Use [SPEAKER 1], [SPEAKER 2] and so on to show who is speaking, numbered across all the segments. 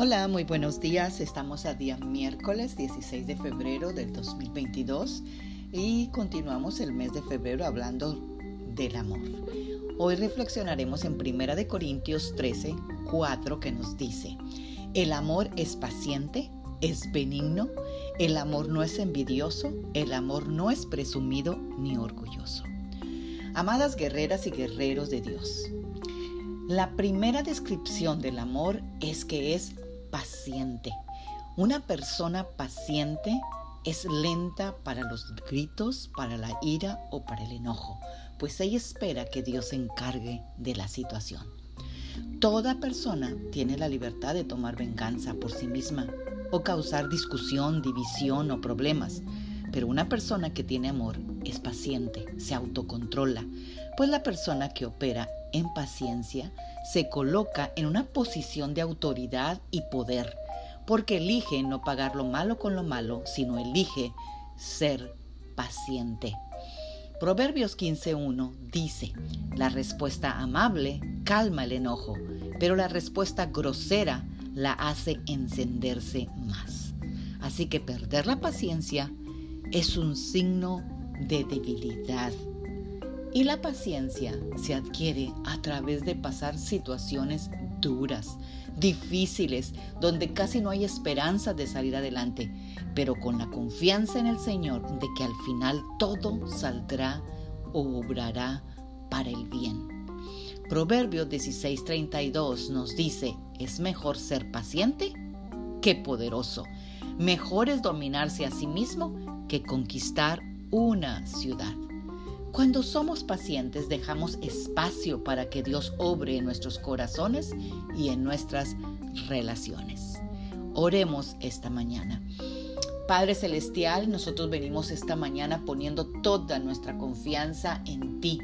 [SPEAKER 1] Hola, muy buenos días. Estamos a día miércoles 16 de febrero del 2022 y continuamos el mes de febrero hablando del amor. Hoy reflexionaremos en 1 de Corintios 13, 4 que nos dice, el amor es paciente, es benigno, el amor no es envidioso, el amor no es presumido ni orgulloso. Amadas guerreras y guerreros de Dios, la primera descripción del amor es que es paciente. Una persona paciente es lenta para los gritos, para la ira o para el enojo, pues ella espera que Dios se encargue de la situación. Toda persona tiene la libertad de tomar venganza por sí misma o causar discusión, división o problemas, pero una persona que tiene amor es paciente, se autocontrola, pues la persona que opera en paciencia se coloca en una posición de autoridad y poder, porque elige no pagar lo malo con lo malo, sino elige ser paciente. Proverbios 15.1 dice, la respuesta amable calma el enojo, pero la respuesta grosera la hace encenderse más. Así que perder la paciencia es un signo de debilidad y la paciencia se adquiere a través de pasar situaciones duras, difíciles, donde casi no hay esperanza de salir adelante, pero con la confianza en el Señor de que al final todo saldrá o obrará para el bien. Proverbios 16:32 nos dice, es mejor ser paciente que poderoso. Mejor es dominarse a sí mismo que conquistar una ciudad. Cuando somos pacientes dejamos espacio para que Dios obre en nuestros corazones y en nuestras relaciones. Oremos esta mañana. Padre Celestial, nosotros venimos esta mañana poniendo toda nuestra confianza en ti,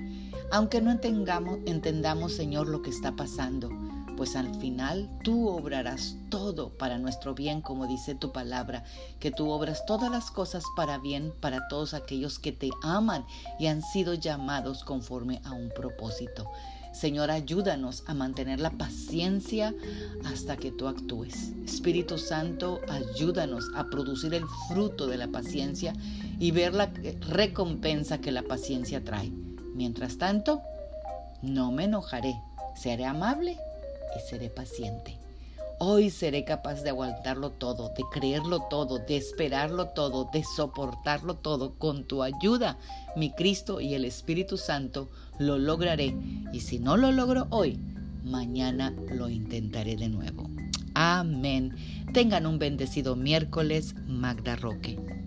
[SPEAKER 1] aunque no entendamos, entendamos Señor, lo que está pasando pues al final tú obrarás todo para nuestro bien, como dice tu palabra, que tú obras todas las cosas para bien para todos aquellos que te aman y han sido llamados conforme a un propósito. Señor, ayúdanos a mantener la paciencia hasta que tú actúes. Espíritu Santo, ayúdanos a producir el fruto de la paciencia y ver la recompensa que la paciencia trae. Mientras tanto, no me enojaré, seré amable y seré paciente. Hoy seré capaz de aguantarlo todo, de creerlo todo, de esperarlo todo, de soportarlo todo. Con tu ayuda, mi Cristo y el Espíritu Santo, lo lograré. Y si no lo logro hoy, mañana lo intentaré de nuevo. Amén. Tengan un bendecido miércoles, Magda Roque.